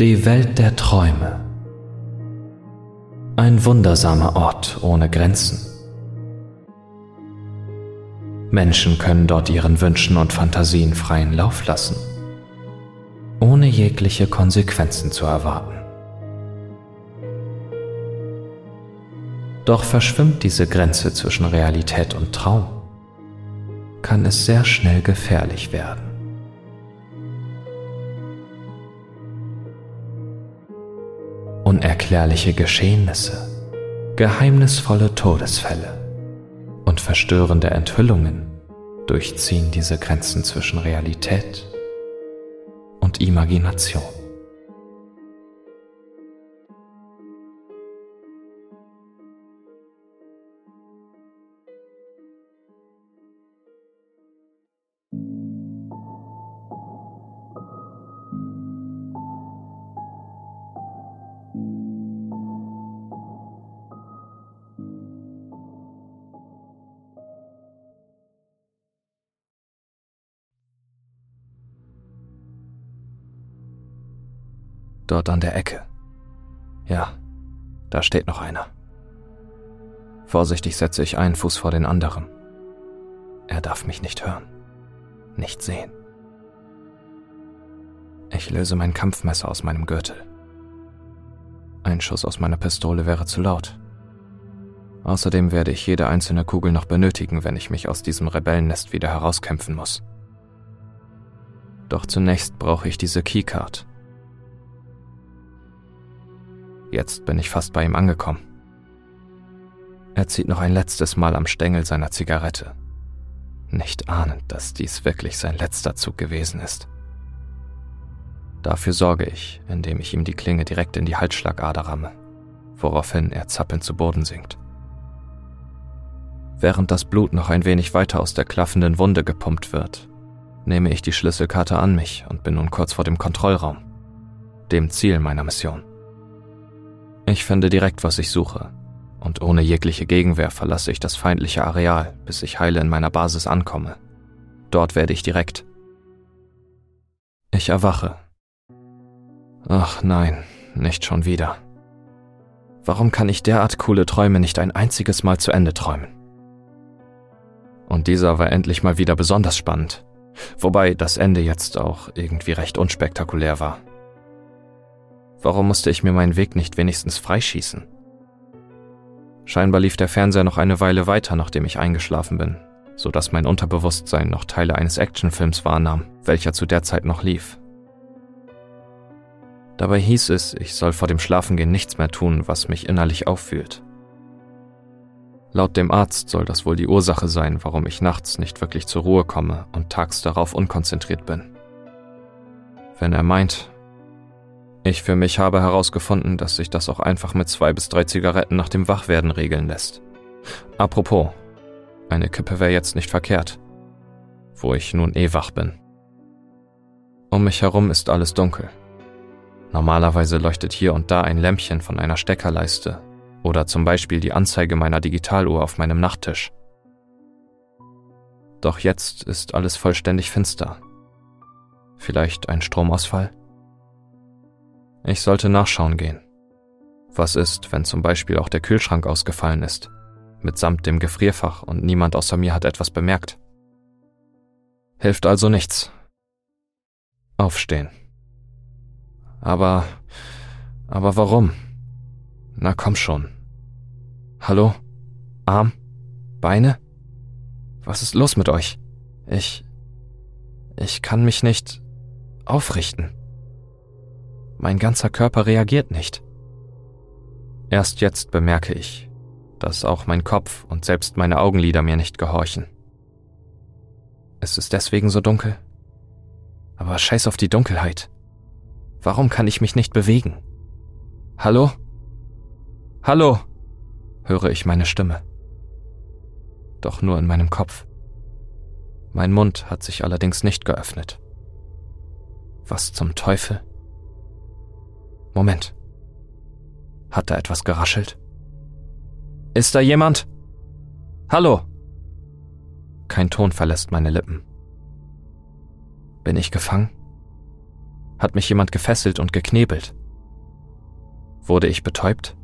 Die Welt der Träume. Ein wundersamer Ort ohne Grenzen. Menschen können dort ihren Wünschen und Fantasien freien Lauf lassen, ohne jegliche Konsequenzen zu erwarten. Doch verschwimmt diese Grenze zwischen Realität und Traum, kann es sehr schnell gefährlich werden. Unerklärliche Geschehnisse, geheimnisvolle Todesfälle und verstörende Enthüllungen durchziehen diese Grenzen zwischen Realität und Imagination. Dort an der Ecke. Ja, da steht noch einer. Vorsichtig setze ich einen Fuß vor den anderen. Er darf mich nicht hören, nicht sehen. Ich löse mein Kampfmesser aus meinem Gürtel. Ein Schuss aus meiner Pistole wäre zu laut. Außerdem werde ich jede einzelne Kugel noch benötigen, wenn ich mich aus diesem Rebellennest wieder herauskämpfen muss. Doch zunächst brauche ich diese Keycard. Jetzt bin ich fast bei ihm angekommen. Er zieht noch ein letztes Mal am Stängel seiner Zigarette, nicht ahnend, dass dies wirklich sein letzter Zug gewesen ist. Dafür sorge ich, indem ich ihm die Klinge direkt in die Halsschlagader ramme, woraufhin er zappelnd zu Boden sinkt. Während das Blut noch ein wenig weiter aus der klaffenden Wunde gepumpt wird, nehme ich die Schlüsselkarte an mich und bin nun kurz vor dem Kontrollraum, dem Ziel meiner Mission. Ich finde direkt, was ich suche, und ohne jegliche Gegenwehr verlasse ich das feindliche Areal, bis ich heile in meiner Basis ankomme. Dort werde ich direkt. Ich erwache. Ach nein, nicht schon wieder. Warum kann ich derart coole Träume nicht ein einziges Mal zu Ende träumen? Und dieser war endlich mal wieder besonders spannend, wobei das Ende jetzt auch irgendwie recht unspektakulär war. Warum musste ich mir meinen Weg nicht wenigstens freischießen? Scheinbar lief der Fernseher noch eine Weile weiter, nachdem ich eingeschlafen bin, so dass mein Unterbewusstsein noch Teile eines Actionfilms wahrnahm, welcher zu der Zeit noch lief. Dabei hieß es, ich soll vor dem Schlafengehen nichts mehr tun, was mich innerlich auffühlt. Laut dem Arzt soll das wohl die Ursache sein, warum ich nachts nicht wirklich zur Ruhe komme und tags darauf unkonzentriert bin. Wenn er meint, ich für mich habe herausgefunden, dass sich das auch einfach mit zwei bis drei Zigaretten nach dem Wachwerden regeln lässt. Apropos, eine Kippe wäre jetzt nicht verkehrt, wo ich nun eh wach bin. Um mich herum ist alles dunkel. Normalerweise leuchtet hier und da ein Lämpchen von einer Steckerleiste oder zum Beispiel die Anzeige meiner Digitaluhr auf meinem Nachttisch. Doch jetzt ist alles vollständig finster. Vielleicht ein Stromausfall? Ich sollte nachschauen gehen. Was ist, wenn zum Beispiel auch der Kühlschrank ausgefallen ist, mitsamt dem Gefrierfach und niemand außer mir hat etwas bemerkt? Hilft also nichts. Aufstehen. Aber, aber warum? Na komm schon. Hallo? Arm? Beine? Was ist los mit euch? Ich, ich kann mich nicht aufrichten. Mein ganzer Körper reagiert nicht. Erst jetzt bemerke ich, dass auch mein Kopf und selbst meine Augenlider mir nicht gehorchen. Es ist deswegen so dunkel. Aber scheiß auf die Dunkelheit. Warum kann ich mich nicht bewegen? Hallo? Hallo? höre ich meine Stimme. Doch nur in meinem Kopf. Mein Mund hat sich allerdings nicht geöffnet. Was zum Teufel? Moment. Hat da etwas geraschelt? Ist da jemand? Hallo? Kein Ton verlässt meine Lippen. Bin ich gefangen? Hat mich jemand gefesselt und geknebelt? Wurde ich betäubt?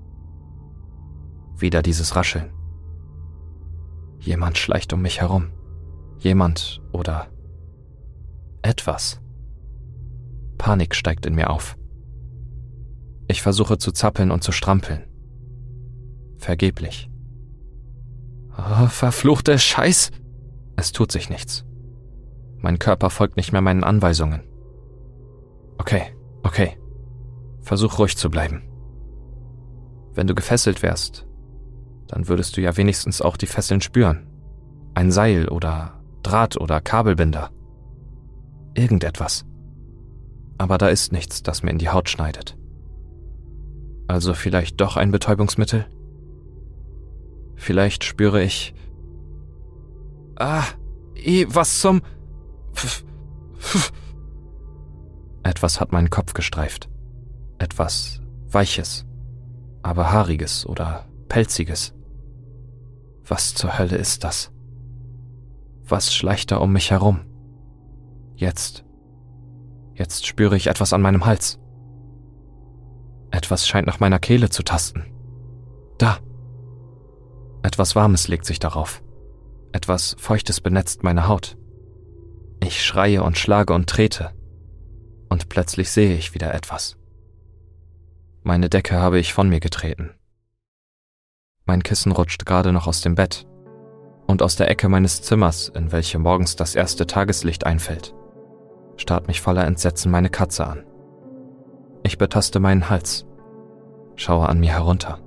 Wieder dieses Rascheln. Jemand schleicht um mich herum. Jemand oder etwas. Panik steigt in mir auf. Ich versuche zu zappeln und zu strampeln. Vergeblich. Oh, verfluchte Scheiß! Es tut sich nichts. Mein Körper folgt nicht mehr meinen Anweisungen. Okay, okay. Versuch ruhig zu bleiben. Wenn du gefesselt wärst, dann würdest du ja wenigstens auch die Fesseln spüren. Ein Seil oder Draht oder Kabelbinder. Irgendetwas. Aber da ist nichts, das mir in die Haut schneidet. Also vielleicht doch ein Betäubungsmittel? Vielleicht spüre ich. Ah, eh, was zum. Etwas hat meinen Kopf gestreift. Etwas Weiches, aber Haariges oder Pelziges. Was zur Hölle ist das? Was schleicht da um mich herum? Jetzt. Jetzt spüre ich etwas an meinem Hals. Etwas scheint nach meiner Kehle zu tasten. Da. Etwas Warmes legt sich darauf. Etwas Feuchtes benetzt meine Haut. Ich schreie und schlage und trete. Und plötzlich sehe ich wieder etwas. Meine Decke habe ich von mir getreten. Mein Kissen rutscht gerade noch aus dem Bett und aus der Ecke meines Zimmers, in welche morgens das erste Tageslicht einfällt, starrt mich voller Entsetzen meine Katze an. Ich betaste meinen Hals, schaue an mir herunter.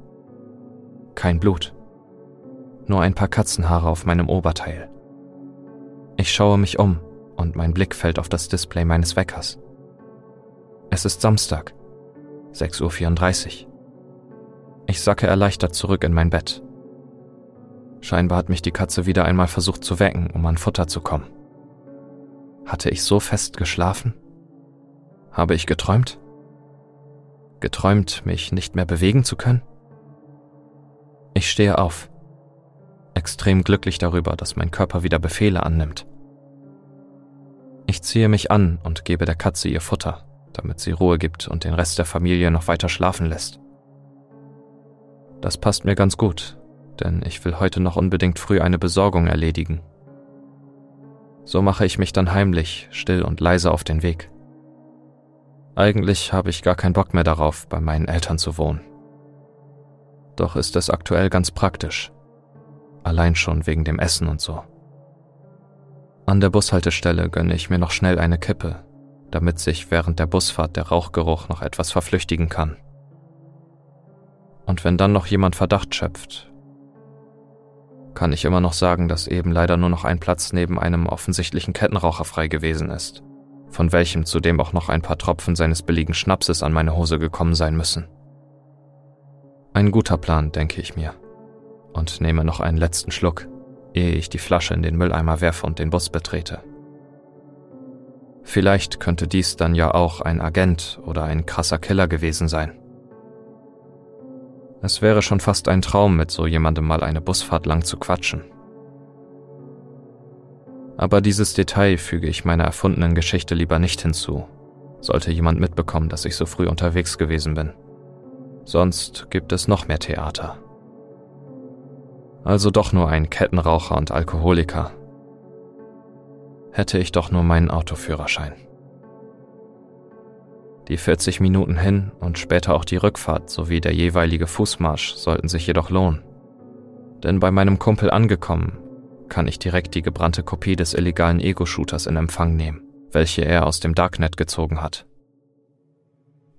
Kein Blut, nur ein paar Katzenhaare auf meinem Oberteil. Ich schaue mich um und mein Blick fällt auf das Display meines Weckers. Es ist Samstag, 6.34 Uhr. Ich sacke erleichtert zurück in mein Bett. Scheinbar hat mich die Katze wieder einmal versucht zu wecken, um an Futter zu kommen. Hatte ich so fest geschlafen? Habe ich geträumt? Geträumt, mich nicht mehr bewegen zu können? Ich stehe auf, extrem glücklich darüber, dass mein Körper wieder Befehle annimmt. Ich ziehe mich an und gebe der Katze ihr Futter, damit sie Ruhe gibt und den Rest der Familie noch weiter schlafen lässt. Das passt mir ganz gut, denn ich will heute noch unbedingt früh eine Besorgung erledigen. So mache ich mich dann heimlich, still und leise auf den Weg. Eigentlich habe ich gar keinen Bock mehr darauf, bei meinen Eltern zu wohnen. Doch ist es aktuell ganz praktisch. Allein schon wegen dem Essen und so. An der Bushaltestelle gönne ich mir noch schnell eine Kippe, damit sich während der Busfahrt der Rauchgeruch noch etwas verflüchtigen kann. Und wenn dann noch jemand Verdacht schöpft, kann ich immer noch sagen, dass eben leider nur noch ein Platz neben einem offensichtlichen Kettenraucher frei gewesen ist, von welchem zudem auch noch ein paar Tropfen seines billigen Schnapses an meine Hose gekommen sein müssen. Ein guter Plan, denke ich mir, und nehme noch einen letzten Schluck, ehe ich die Flasche in den Mülleimer werfe und den Bus betrete. Vielleicht könnte dies dann ja auch ein Agent oder ein krasser Killer gewesen sein. Es wäre schon fast ein Traum, mit so jemandem mal eine Busfahrt lang zu quatschen. Aber dieses Detail füge ich meiner erfundenen Geschichte lieber nicht hinzu, sollte jemand mitbekommen, dass ich so früh unterwegs gewesen bin. Sonst gibt es noch mehr Theater. Also doch nur ein Kettenraucher und Alkoholiker. Hätte ich doch nur meinen Autoführerschein. Die 40 Minuten hin und später auch die Rückfahrt sowie der jeweilige Fußmarsch sollten sich jedoch lohnen. Denn bei meinem Kumpel angekommen, kann ich direkt die gebrannte Kopie des illegalen Ego-Shooters in Empfang nehmen, welche er aus dem Darknet gezogen hat.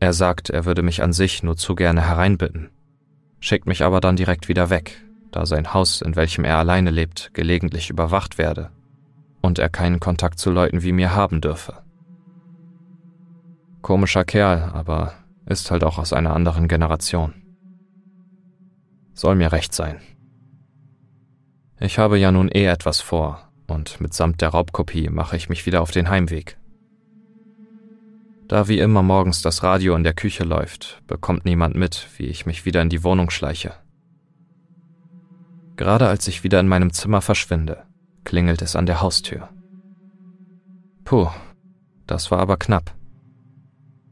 Er sagt, er würde mich an sich nur zu gerne hereinbitten, schickt mich aber dann direkt wieder weg, da sein Haus, in welchem er alleine lebt, gelegentlich überwacht werde und er keinen Kontakt zu Leuten wie mir haben dürfe. Komischer Kerl, aber ist halt auch aus einer anderen Generation. Soll mir recht sein. Ich habe ja nun eh etwas vor, und mitsamt der Raubkopie mache ich mich wieder auf den Heimweg. Da wie immer morgens das Radio in der Küche läuft, bekommt niemand mit, wie ich mich wieder in die Wohnung schleiche. Gerade als ich wieder in meinem Zimmer verschwinde, klingelt es an der Haustür. Puh, das war aber knapp.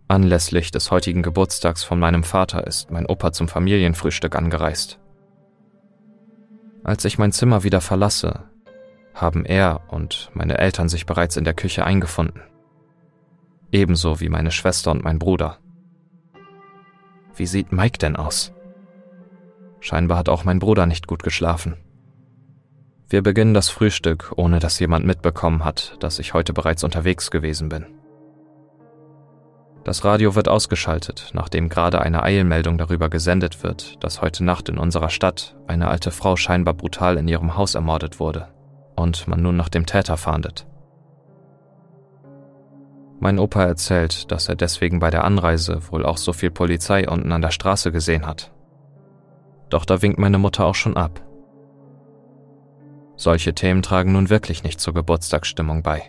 Anlässlich des heutigen Geburtstags von meinem Vater ist mein Opa zum Familienfrühstück angereist. Als ich mein Zimmer wieder verlasse, haben er und meine Eltern sich bereits in der Küche eingefunden. Ebenso wie meine Schwester und mein Bruder. Wie sieht Mike denn aus? Scheinbar hat auch mein Bruder nicht gut geschlafen. Wir beginnen das Frühstück, ohne dass jemand mitbekommen hat, dass ich heute bereits unterwegs gewesen bin. Das Radio wird ausgeschaltet, nachdem gerade eine Eilmeldung darüber gesendet wird, dass heute Nacht in unserer Stadt eine alte Frau scheinbar brutal in ihrem Haus ermordet wurde und man nun nach dem Täter fahndet. Mein Opa erzählt, dass er deswegen bei der Anreise wohl auch so viel Polizei unten an der Straße gesehen hat. Doch da winkt meine Mutter auch schon ab. Solche Themen tragen nun wirklich nicht zur Geburtstagsstimmung bei.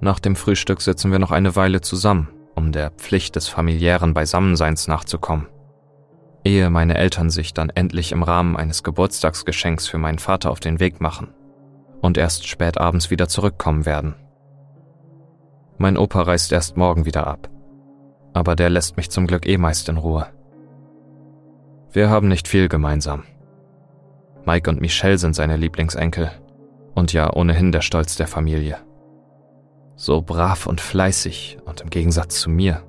Nach dem Frühstück sitzen wir noch eine Weile zusammen, um der Pflicht des familiären Beisammenseins nachzukommen. Ehe meine Eltern sich dann endlich im Rahmen eines Geburtstagsgeschenks für meinen Vater auf den Weg machen und erst spät abends wieder zurückkommen werden. Mein Opa reist erst morgen wieder ab, aber der lässt mich zum Glück eh meist in Ruhe. Wir haben nicht viel gemeinsam. Mike und Michelle sind seine Lieblingsenkel und ja ohnehin der Stolz der Familie. So brav und fleißig und im Gegensatz zu mir,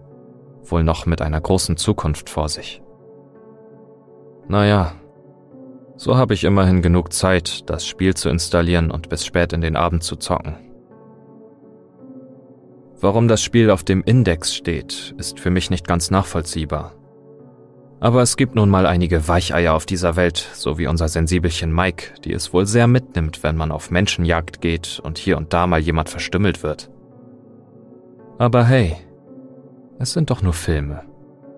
wohl noch mit einer großen Zukunft vor sich. Naja, so habe ich immerhin genug Zeit, das Spiel zu installieren und bis spät in den Abend zu zocken. Warum das Spiel auf dem Index steht, ist für mich nicht ganz nachvollziehbar. Aber es gibt nun mal einige Weicheier auf dieser Welt, so wie unser Sensibelchen Mike, die es wohl sehr mitnimmt, wenn man auf Menschenjagd geht und hier und da mal jemand verstümmelt wird. Aber hey, es sind doch nur Filme.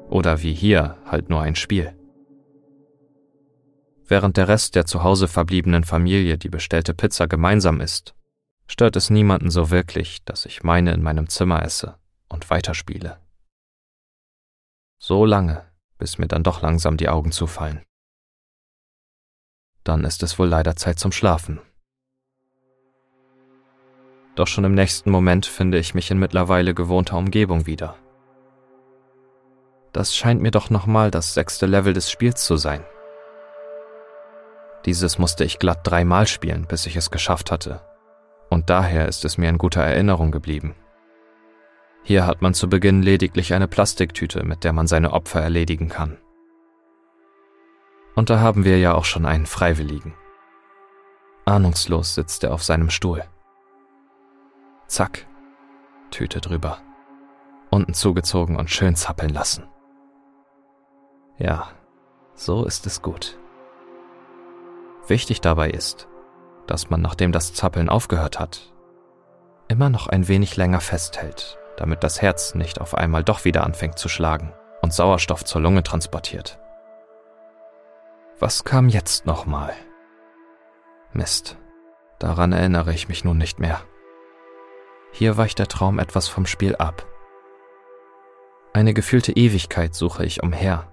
Oder wie hier halt nur ein Spiel. Während der Rest der zu Hause verbliebenen Familie die bestellte Pizza gemeinsam isst, stört es niemanden so wirklich, dass ich meine in meinem Zimmer esse und weiterspiele. So lange, bis mir dann doch langsam die Augen zufallen. Dann ist es wohl leider Zeit zum Schlafen doch schon im nächsten Moment finde ich mich in mittlerweile gewohnter Umgebung wieder. Das scheint mir doch nochmal das sechste Level des Spiels zu sein. Dieses musste ich glatt dreimal spielen, bis ich es geschafft hatte. Und daher ist es mir in guter Erinnerung geblieben. Hier hat man zu Beginn lediglich eine Plastiktüte, mit der man seine Opfer erledigen kann. Und da haben wir ja auch schon einen Freiwilligen. Ahnungslos sitzt er auf seinem Stuhl. Zack. Tüte drüber. Unten zugezogen und schön zappeln lassen. Ja, so ist es gut. Wichtig dabei ist, dass man, nachdem das Zappeln aufgehört hat, immer noch ein wenig länger festhält, damit das Herz nicht auf einmal doch wieder anfängt zu schlagen und Sauerstoff zur Lunge transportiert. Was kam jetzt nochmal? Mist, daran erinnere ich mich nun nicht mehr. Hier weicht der Traum etwas vom Spiel ab. Eine gefühlte Ewigkeit suche ich umher,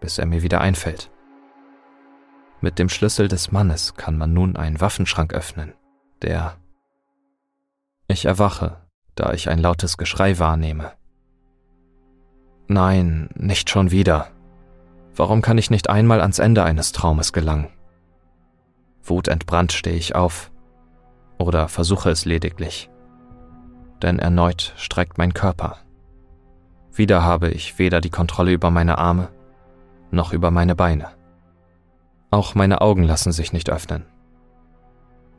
bis er mir wieder einfällt. Mit dem Schlüssel des Mannes kann man nun einen Waffenschrank öffnen, der... Ich erwache, da ich ein lautes Geschrei wahrnehme. Nein, nicht schon wieder. Warum kann ich nicht einmal ans Ende eines Traumes gelangen? Wutentbrannt stehe ich auf. Oder versuche es lediglich denn erneut streckt mein Körper. Wieder habe ich weder die Kontrolle über meine Arme noch über meine Beine. Auch meine Augen lassen sich nicht öffnen.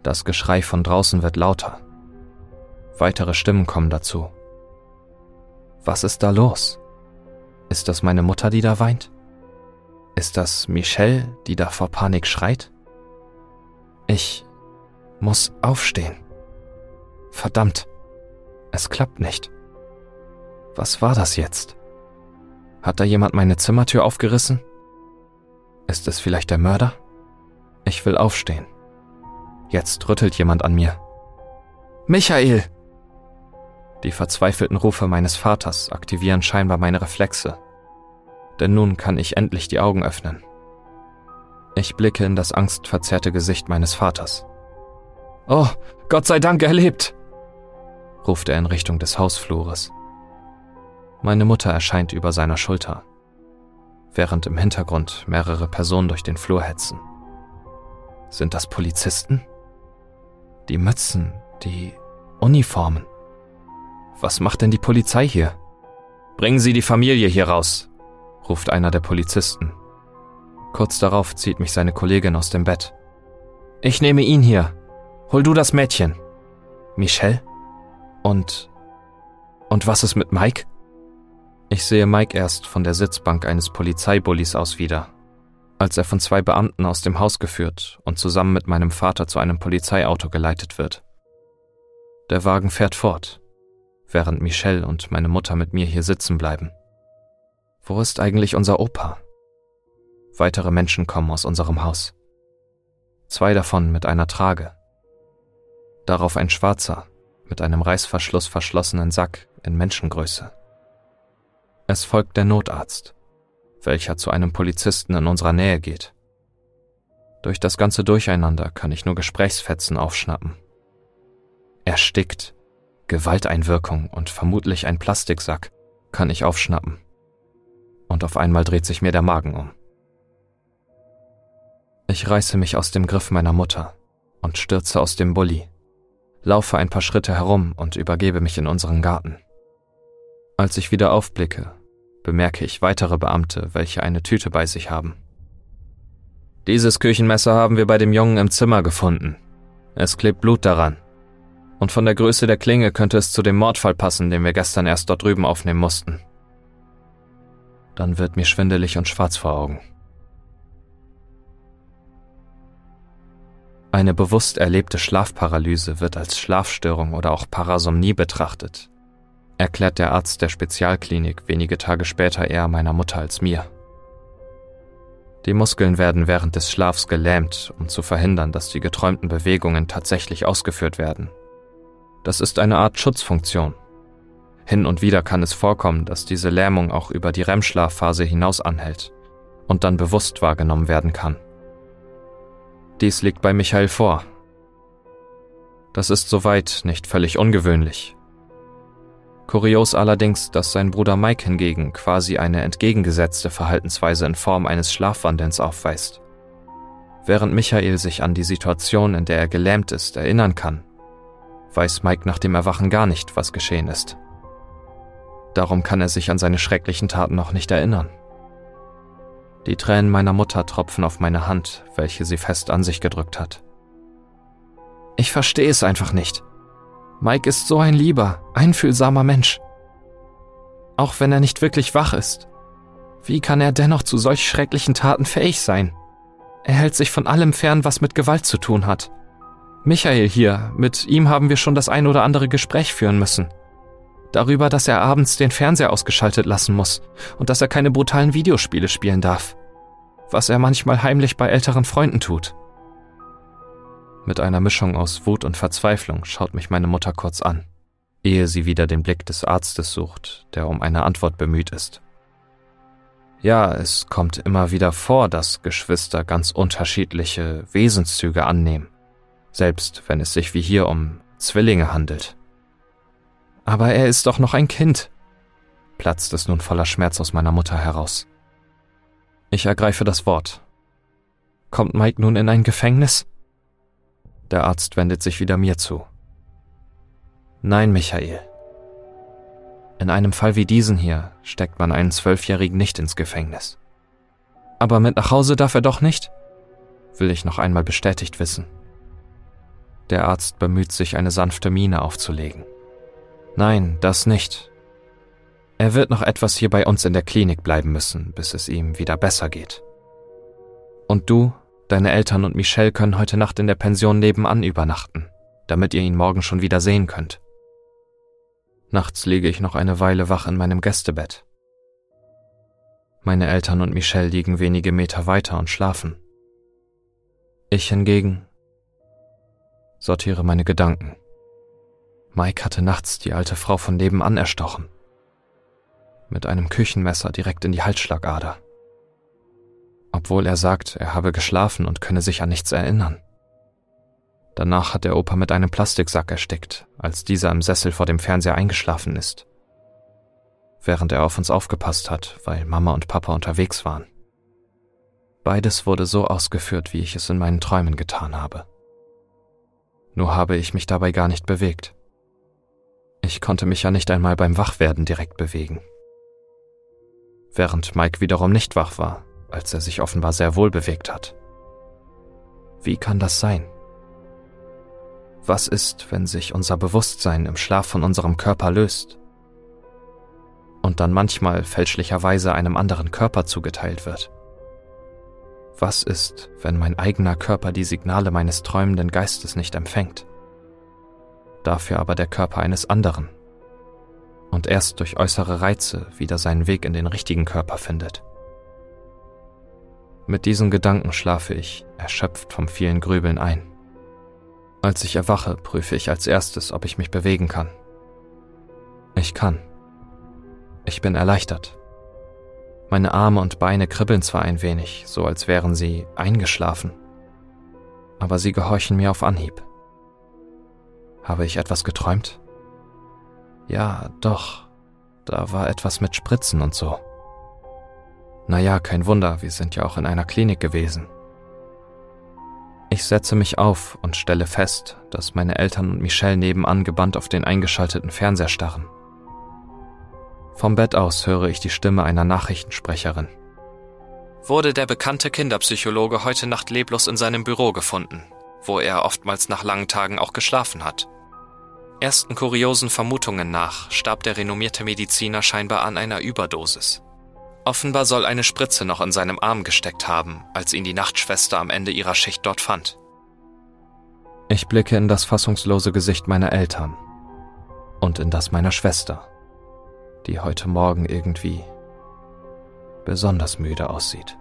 Das Geschrei von draußen wird lauter. Weitere Stimmen kommen dazu. Was ist da los? Ist das meine Mutter, die da weint? Ist das Michelle, die da vor Panik schreit? Ich muss aufstehen. Verdammt. Es klappt nicht. Was war das jetzt? Hat da jemand meine Zimmertür aufgerissen? Ist es vielleicht der Mörder? Ich will aufstehen. Jetzt rüttelt jemand an mir. Michael! Die verzweifelten Rufe meines Vaters aktivieren scheinbar meine Reflexe. Denn nun kann ich endlich die Augen öffnen. Ich blicke in das angstverzerrte Gesicht meines Vaters. Oh, Gott sei Dank, er lebt! Ruft er in Richtung des Hausflures. Meine Mutter erscheint über seiner Schulter, während im Hintergrund mehrere Personen durch den Flur hetzen. Sind das Polizisten? Die Mützen, die Uniformen. Was macht denn die Polizei hier? Bringen Sie die Familie hier raus, ruft einer der Polizisten. Kurz darauf zieht mich seine Kollegin aus dem Bett. Ich nehme ihn hier. Hol du das Mädchen. Michelle? Und. Und was ist mit Mike? Ich sehe Mike erst von der Sitzbank eines Polizeibullis aus wieder, als er von zwei Beamten aus dem Haus geführt und zusammen mit meinem Vater zu einem Polizeiauto geleitet wird. Der Wagen fährt fort, während Michelle und meine Mutter mit mir hier sitzen bleiben. Wo ist eigentlich unser Opa? Weitere Menschen kommen aus unserem Haus. Zwei davon mit einer Trage. Darauf ein schwarzer, mit einem Reißverschluss verschlossenen Sack in Menschengröße. Es folgt der Notarzt, welcher zu einem Polizisten in unserer Nähe geht. Durch das ganze Durcheinander kann ich nur Gesprächsfetzen aufschnappen. Erstickt, Gewalteinwirkung und vermutlich ein Plastiksack kann ich aufschnappen. Und auf einmal dreht sich mir der Magen um. Ich reiße mich aus dem Griff meiner Mutter und stürze aus dem Bulli, laufe ein paar Schritte herum und übergebe mich in unseren Garten. Als ich wieder aufblicke, bemerke ich weitere Beamte, welche eine Tüte bei sich haben. Dieses Küchenmesser haben wir bei dem Jungen im Zimmer gefunden. Es klebt Blut daran, und von der Größe der Klinge könnte es zu dem Mordfall passen, den wir gestern erst dort drüben aufnehmen mussten. Dann wird mir schwindelig und schwarz vor Augen. Eine bewusst erlebte Schlafparalyse wird als Schlafstörung oder auch Parasomnie betrachtet, erklärt der Arzt der Spezialklinik wenige Tage später eher meiner Mutter als mir. Die Muskeln werden während des Schlafs gelähmt, um zu verhindern, dass die geträumten Bewegungen tatsächlich ausgeführt werden. Das ist eine Art Schutzfunktion. Hin und wieder kann es vorkommen, dass diese Lähmung auch über die REM-Schlafphase hinaus anhält und dann bewusst wahrgenommen werden kann. Dies liegt bei Michael vor. Das ist soweit nicht völlig ungewöhnlich. Kurios allerdings, dass sein Bruder Mike hingegen quasi eine entgegengesetzte Verhaltensweise in Form eines Schlafwandelns aufweist. Während Michael sich an die Situation, in der er gelähmt ist, erinnern kann, weiß Mike nach dem Erwachen gar nicht, was geschehen ist. Darum kann er sich an seine schrecklichen Taten noch nicht erinnern. Die Tränen meiner Mutter tropfen auf meine Hand, welche sie fest an sich gedrückt hat. Ich verstehe es einfach nicht. Mike ist so ein lieber, einfühlsamer Mensch. Auch wenn er nicht wirklich wach ist. Wie kann er dennoch zu solch schrecklichen Taten fähig sein? Er hält sich von allem fern, was mit Gewalt zu tun hat. Michael hier, mit ihm haben wir schon das ein oder andere Gespräch führen müssen. Darüber, dass er abends den Fernseher ausgeschaltet lassen muss und dass er keine brutalen Videospiele spielen darf. Was er manchmal heimlich bei älteren Freunden tut. Mit einer Mischung aus Wut und Verzweiflung schaut mich meine Mutter kurz an, ehe sie wieder den Blick des Arztes sucht, der um eine Antwort bemüht ist. Ja, es kommt immer wieder vor, dass Geschwister ganz unterschiedliche Wesenszüge annehmen selbst wenn es sich wie hier um Zwillinge handelt. Aber er ist doch noch ein Kind, platzt es nun voller Schmerz aus meiner Mutter heraus. Ich ergreife das Wort. Kommt Mike nun in ein Gefängnis? Der Arzt wendet sich wieder mir zu. Nein, Michael. In einem Fall wie diesen hier steckt man einen Zwölfjährigen nicht ins Gefängnis. Aber mit nach Hause darf er doch nicht? Will ich noch einmal bestätigt wissen. Der Arzt bemüht sich, eine sanfte Miene aufzulegen. Nein, das nicht. Er wird noch etwas hier bei uns in der Klinik bleiben müssen, bis es ihm wieder besser geht. Und du, deine Eltern und Michelle können heute Nacht in der Pension nebenan übernachten, damit ihr ihn morgen schon wieder sehen könnt. Nachts liege ich noch eine Weile wach in meinem Gästebett. Meine Eltern und Michelle liegen wenige Meter weiter und schlafen. Ich hingegen sortiere meine Gedanken. Mike hatte nachts die alte Frau von nebenan erstochen. Mit einem Küchenmesser direkt in die Halsschlagader. Obwohl er sagt, er habe geschlafen und könne sich an nichts erinnern. Danach hat der Opa mit einem Plastiksack erstickt, als dieser im Sessel vor dem Fernseher eingeschlafen ist. während er auf uns aufgepasst hat, weil Mama und Papa unterwegs waren. Beides wurde so ausgeführt, wie ich es in meinen Träumen getan habe. Nur habe ich mich dabei gar nicht bewegt. Ich konnte mich ja nicht einmal beim Wachwerden direkt bewegen. Während Mike wiederum nicht wach war, als er sich offenbar sehr wohl bewegt hat. Wie kann das sein? Was ist, wenn sich unser Bewusstsein im Schlaf von unserem Körper löst und dann manchmal fälschlicherweise einem anderen Körper zugeteilt wird? Was ist, wenn mein eigener Körper die Signale meines träumenden Geistes nicht empfängt? Dafür aber der Körper eines anderen und erst durch äußere Reize wieder seinen Weg in den richtigen Körper findet. Mit diesen Gedanken schlafe ich, erschöpft vom vielen Grübeln ein. Als ich erwache, prüfe ich als erstes, ob ich mich bewegen kann. Ich kann. Ich bin erleichtert. Meine Arme und Beine kribbeln zwar ein wenig, so als wären sie eingeschlafen, aber sie gehorchen mir auf Anhieb. Habe ich etwas geträumt? Ja, doch. Da war etwas mit Spritzen und so. Naja, kein Wunder, wir sind ja auch in einer Klinik gewesen. Ich setze mich auf und stelle fest, dass meine Eltern und Michelle nebenan gebannt auf den eingeschalteten Fernseher starren. Vom Bett aus höre ich die Stimme einer Nachrichtensprecherin. Wurde der bekannte Kinderpsychologe heute Nacht leblos in seinem Büro gefunden, wo er oftmals nach langen Tagen auch geschlafen hat. Ersten kuriosen Vermutungen nach starb der renommierte Mediziner scheinbar an einer Überdosis. Offenbar soll eine Spritze noch in seinem Arm gesteckt haben, als ihn die Nachtschwester am Ende ihrer Schicht dort fand. Ich blicke in das fassungslose Gesicht meiner Eltern und in das meiner Schwester, die heute Morgen irgendwie besonders müde aussieht.